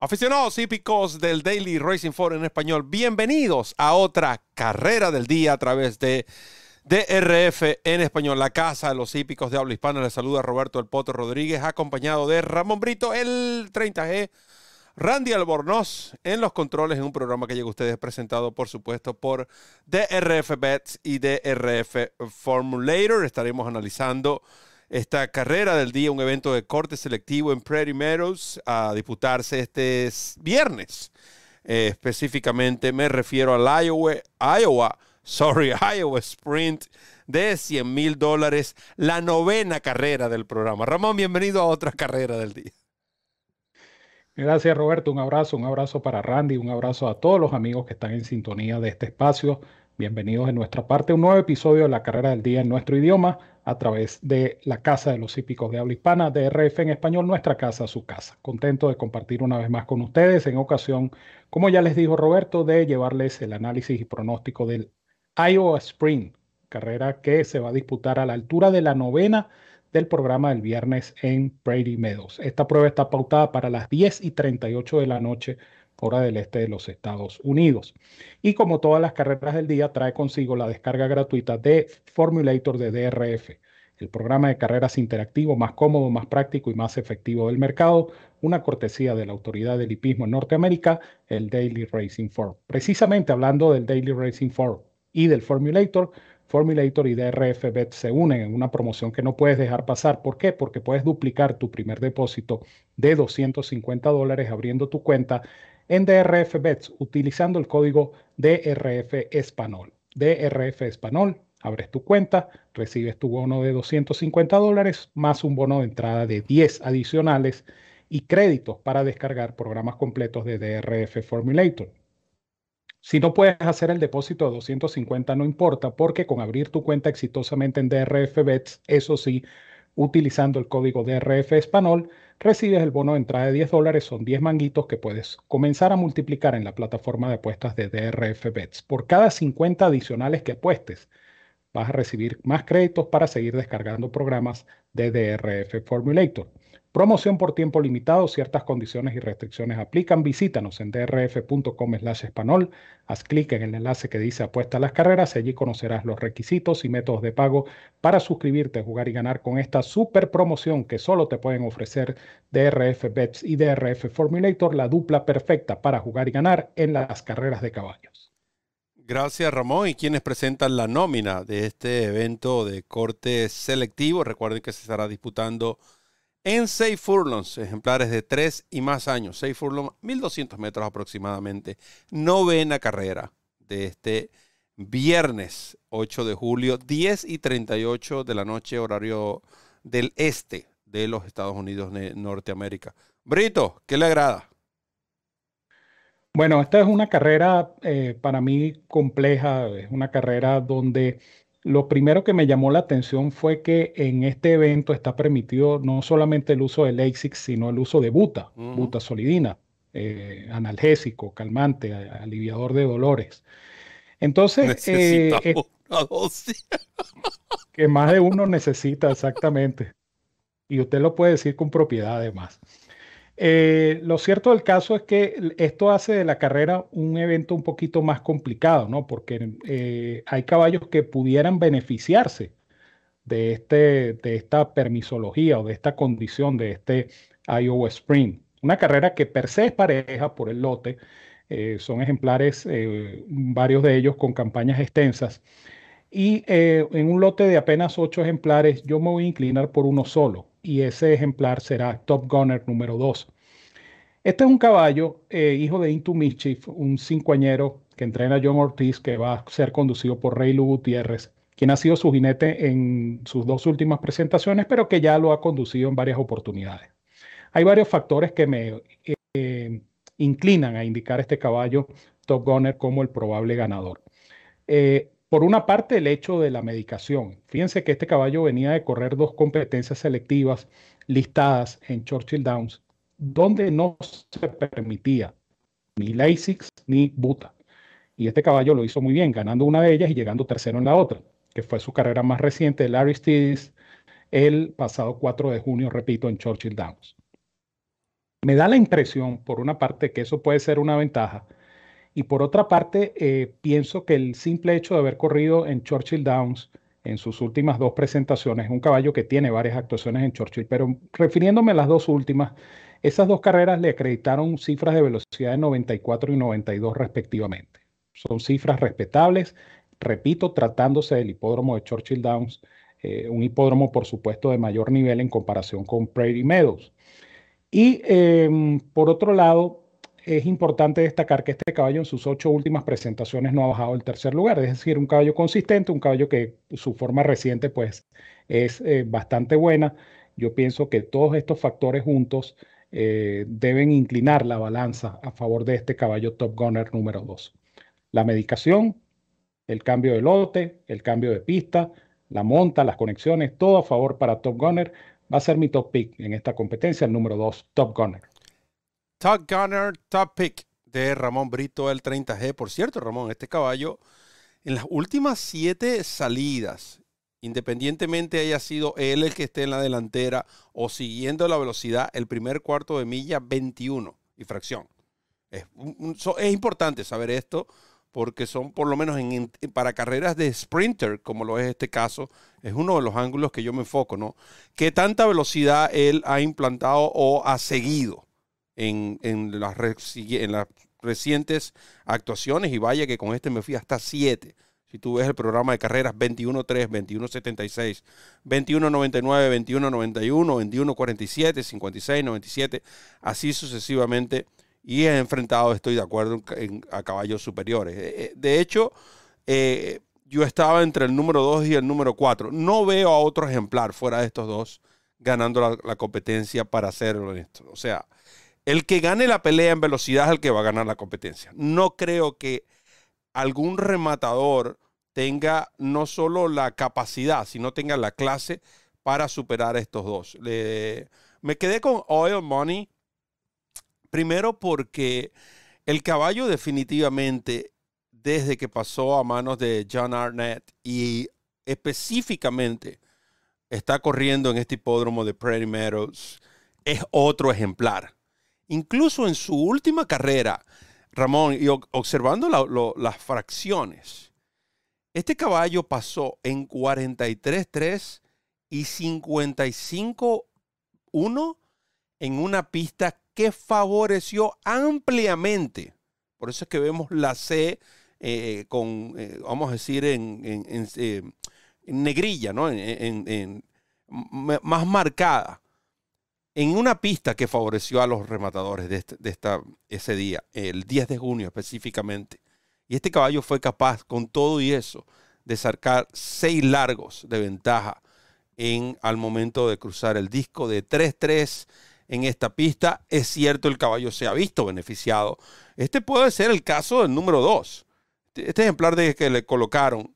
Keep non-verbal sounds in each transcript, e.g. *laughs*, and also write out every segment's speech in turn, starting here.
Aficionados hípicos del Daily Racing Forum en español, bienvenidos a otra carrera del día a través de DRF en español, la casa de los hípicos de habla hispana. Les saluda Roberto El Poto Rodríguez, acompañado de Ramón Brito, el 30G, Randy Albornoz en los controles en un programa que llega a ustedes presentado, por supuesto, por DRF Bets y DRF Formulator. Estaremos analizando esta carrera del día, un evento de corte selectivo en Prairie Meadows a disputarse este viernes. Eh, específicamente me refiero al Iowa, Iowa, sorry, *laughs* Iowa Sprint de 100 mil dólares, la novena carrera del programa. Ramón, bienvenido a otra carrera del día. Gracias Roberto, un abrazo, un abrazo para Randy, un abrazo a todos los amigos que están en sintonía de este espacio. Bienvenidos en nuestra parte, un nuevo episodio de la carrera del día en nuestro idioma a través de la Casa de los Hípicos de Habla Hispana, DRF en español, nuestra casa, su casa. Contento de compartir una vez más con ustedes en ocasión, como ya les dijo Roberto, de llevarles el análisis y pronóstico del Iowa Spring, carrera que se va a disputar a la altura de la novena del programa del viernes en Brady Meadows. Esta prueba está pautada para las 10 y 38 de la noche hora del este de los Estados Unidos. Y como todas las carreras del día, trae consigo la descarga gratuita de Formulator de DRF, el programa de carreras interactivo más cómodo, más práctico y más efectivo del mercado, una cortesía de la autoridad del hipismo en Norteamérica, el Daily Racing Form. Precisamente hablando del Daily Racing Form y del Formulator, Formulator y DRF Bet se unen en una promoción que no puedes dejar pasar. ¿Por qué? Porque puedes duplicar tu primer depósito de 250 dólares abriendo tu cuenta en DRF Bets utilizando el código DRF Español. DRF Español, abres tu cuenta, recibes tu bono de 250 dólares más un bono de entrada de 10 adicionales y créditos para descargar programas completos de DRF Formulator. Si no puedes hacer el depósito de 250 no importa porque con abrir tu cuenta exitosamente en DRF Bets, eso sí, utilizando el código DRF Español, recibes el bono de entrada de 10 dólares, son 10 manguitos que puedes comenzar a multiplicar en la plataforma de apuestas de DRF Bets. Por cada 50 adicionales que apuestes, vas a recibir más créditos para seguir descargando programas de DRF Formulator. Promoción por tiempo limitado, ciertas condiciones y restricciones aplican. Visítanos en drf.com slash español. Haz clic en el enlace que dice apuesta a las carreras. Allí conocerás los requisitos y métodos de pago para suscribirte, jugar y ganar con esta super promoción que solo te pueden ofrecer DRF Bets y DRF Formulator, la dupla perfecta para jugar y ganar en las carreras de caballos. Gracias Ramón. ¿Y quienes presentan la nómina de este evento de corte selectivo? Recuerden que se estará disputando en 6 furlongs, ejemplares de 3 y más años, 6 furlongs, 1200 metros aproximadamente, novena carrera de este viernes 8 de julio, 10 y 38 de la noche, horario del este de los Estados Unidos de Norteamérica. Brito, ¿qué le agrada? Bueno, esta es una carrera eh, para mí compleja, es una carrera donde lo primero que me llamó la atención fue que en este evento está permitido no solamente el uso del Lasix, sino el uso de buta, buta solidina, eh, analgésico, calmante, aliviador de dolores. Entonces, eh, *laughs* que más de uno necesita exactamente. Y usted lo puede decir con propiedad además. Eh, lo cierto del caso es que esto hace de la carrera un evento un poquito más complicado, ¿no? Porque eh, hay caballos que pudieran beneficiarse de, este, de esta permisología o de esta condición de este Iowa Spring. Una carrera que per se es pareja por el lote, eh, son ejemplares, varios de ellos con campañas extensas. Y en un lote de apenas ocho ejemplares, yo me voy a inclinar por uno solo y ese ejemplar será Top Gunner número 2. Este es un caballo, eh, hijo de Into Mischief, un cincuañero que entrena John Ortiz, que va a ser conducido por Rey Lu Gutiérrez, quien ha sido su jinete en sus dos últimas presentaciones, pero que ya lo ha conducido en varias oportunidades. Hay varios factores que me eh, inclinan a indicar este caballo Top Gunner como el probable ganador. Eh, por una parte, el hecho de la medicación. Fíjense que este caballo venía de correr dos competencias selectivas listadas en Churchill Downs, donde no se permitía ni Lasix ni Buta. Y este caballo lo hizo muy bien, ganando una de ellas y llegando tercero en la otra, que fue su carrera más reciente, el Aristides, el pasado 4 de junio, repito, en Churchill Downs. Me da la impresión, por una parte, que eso puede ser una ventaja. Y por otra parte, eh, pienso que el simple hecho de haber corrido en Churchill Downs en sus últimas dos presentaciones, es un caballo que tiene varias actuaciones en Churchill, pero refiriéndome a las dos últimas, esas dos carreras le acreditaron cifras de velocidad de 94 y 92 respectivamente. Son cifras respetables, repito, tratándose del hipódromo de Churchill Downs, eh, un hipódromo por supuesto de mayor nivel en comparación con Prairie Meadows. Y em, por otro lado, es importante destacar que este caballo en sus ocho últimas presentaciones no ha bajado el tercer lugar, es decir, un caballo consistente, un caballo que su forma reciente pues es eh, bastante buena. Yo pienso que todos estos factores juntos eh, deben inclinar la balanza a favor de este caballo Top Gunner número 2. La medicación, el cambio de lote, el cambio de pista, la monta, las conexiones, todo a favor para Top Gunner. Va a ser mi top pick en esta competencia, el número 2, Top Gunner. Top Gunner, top pick de Ramón Brito, el 30G. Por cierto, Ramón, este caballo, en las últimas siete salidas, independientemente haya sido él el que esté en la delantera o siguiendo la velocidad, el primer cuarto de milla, 21 y fracción. Es, es importante saber esto porque son por lo menos en, para carreras de sprinter, como lo es este caso, es uno de los ángulos que yo me enfoco, ¿no? ¿Qué tanta velocidad él ha implantado o ha seguido en, en, las, en recientes actuaciones? Y vaya que con este me fui hasta 7. Si tú ves el programa de carreras 21.3, 21.76, 21.99, 21.91, 21.47, 56, 97, así sucesivamente y he enfrentado, estoy de acuerdo, a caballos superiores. Eh, eh, de hecho, eh, yo estaba entre el número 2 y el número 4. No veo a otro ejemplar fuera de estos dos ganando la, competencia para ser honesto. O sea, el que gane la pelea en velocidad es el que va a ganar la competencia. No creo que algún rematador tenga no solo la capacidad, sino tenga la clase para superar a estos dos. me quedé con Oil Money Primero porque el caballo definitivamente, desde que pasó a manos de John Arnett y específicamente está corriendo en este hipódromo de Prairie Meadows, es otro ejemplar. Incluso en su última carrera, Ramón, y observando las fracciones, este caballo pasó en 43-3 y 55-1 en una pista que favoreció ampliamente. Por eso es que vemos la C eh, con, eh, vamos a decir, en, eh, negrilla, ¿no? En, más marcada. En una pista que favoreció a los rematadores de, este, de esta, ese día, el 10 de junio específicamente. Y este caballo fue capaz, con todo y eso, de sacar seis largos de ventaja en, al momento de cruzar el disco de 3-3 en esta pista. Es cierto, el caballo se ha visto beneficiado. Este puede ser el caso del número 2. Este, este ejemplar de que le colocaron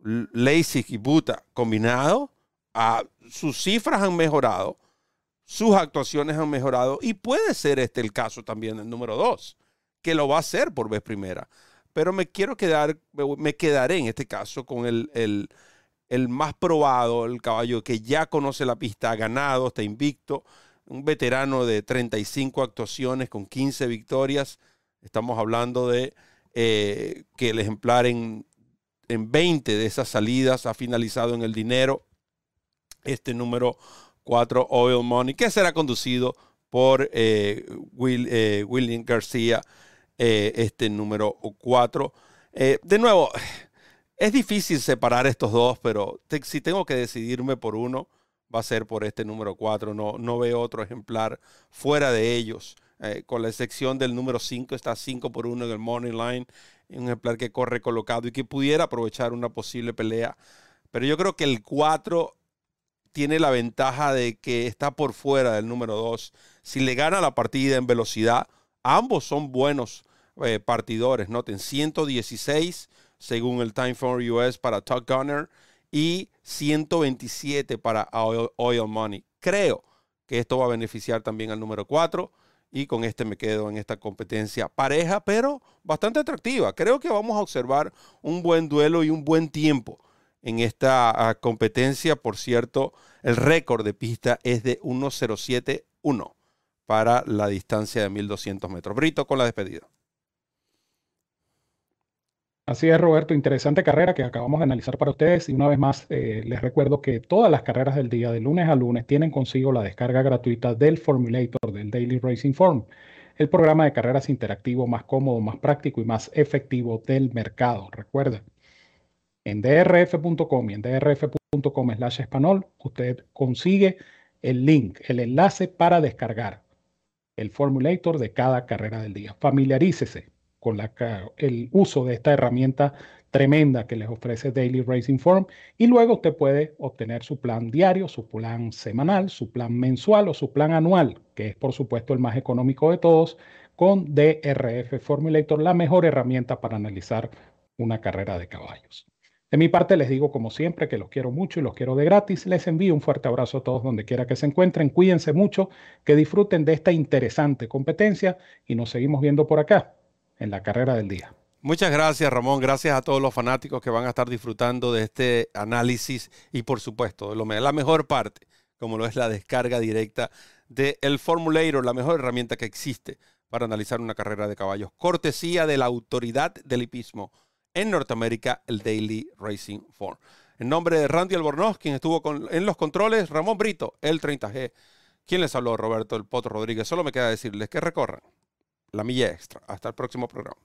Lasik y Buta combinado, a, sus cifras han mejorado, sus actuaciones han mejorado y puede ser este el caso también del número 2, que lo va a hacer por vez primera. Pero me quiero quedar, me quedaré en este caso con el, el, el más probado, el caballo que ya conoce la pista, ha ganado, está invicto, un veterano de 35 actuaciones con 15 victorias. Estamos hablando de eh, que el ejemplar en, 20 de esas salidas ha finalizado en el dinero. Este número 4, Oil Money, que será conducido por eh, eh, William García, este número 4. de nuevo, es difícil separar estos dos, pero si tengo que decidirme por uno, va a ser por este número 4. No, no veo otro ejemplar fuera de ellos. Eh, con la excepción del número 5, está 5 por 1 en el Morning Line. Un ejemplar que corre colocado y que pudiera aprovechar una posible pelea. Pero yo creo que el 4 tiene la ventaja de que está por fuera del número 2. Si le gana la partida en velocidad, ambos son buenos eh, partidores. Noten 116 según el Time for US para Tuck Gunner y 127 para Oil, Money. Creo que esto va a beneficiar también al número 4 y con este me quedo en esta competencia pareja, pero bastante atractiva. Creo que vamos a observar un buen duelo y un buen tiempo en esta ah, competencia. Por cierto, el récord de pista es de 1.07.1 para la distancia de 1200 metros. Brito con la despedida. Así es, Roberto, interesante carrera que acabamos de analizar para ustedes y una vez más eh, les recuerdo que todas las carreras del día, de lunes a lunes, tienen consigo la descarga gratuita del Formulator del Daily Racing Form, el programa de carreras interactivo más cómodo, más práctico y más efectivo del mercado. Recuerda, en drf.com y en drf.com slash español, usted consigue el link, el enlace para descargar el Formulator de cada carrera del día. Familiarícese con el uso de esta herramienta tremenda que les ofrece Daily Racing Form y luego usted puede obtener su plan diario, su plan semanal, su plan mensual o su plan anual, que es por supuesto el más económico de todos, con DRF Formulator, la mejor herramienta para analizar una carrera de caballos. De mi parte les digo como siempre que los quiero mucho y los quiero de gratis. Les envío un fuerte abrazo a todos donde quiera que se encuentren. Cuídense mucho, que disfruten de esta interesante competencia y nos seguimos viendo por acá en la carrera del día. Muchas gracias, Ramón. Gracias a todos los fanáticos que van a estar disfrutando de este análisis y, por supuesto, la mejor parte, como lo es la descarga directa del el Formulator, la mejor herramienta que existe para analizar una carrera de caballos. Cortesía de la autoridad del hipismo en Norteamérica, el Daily Racing Form. En nombre de Randy Albornoz, quien estuvo en los controles, Ramón Brito, el 30G. ¿Quién les habló? Roberto El Potro Rodríguez. Solo me queda decirles que recorran la milla extra. Hasta el próximo programa.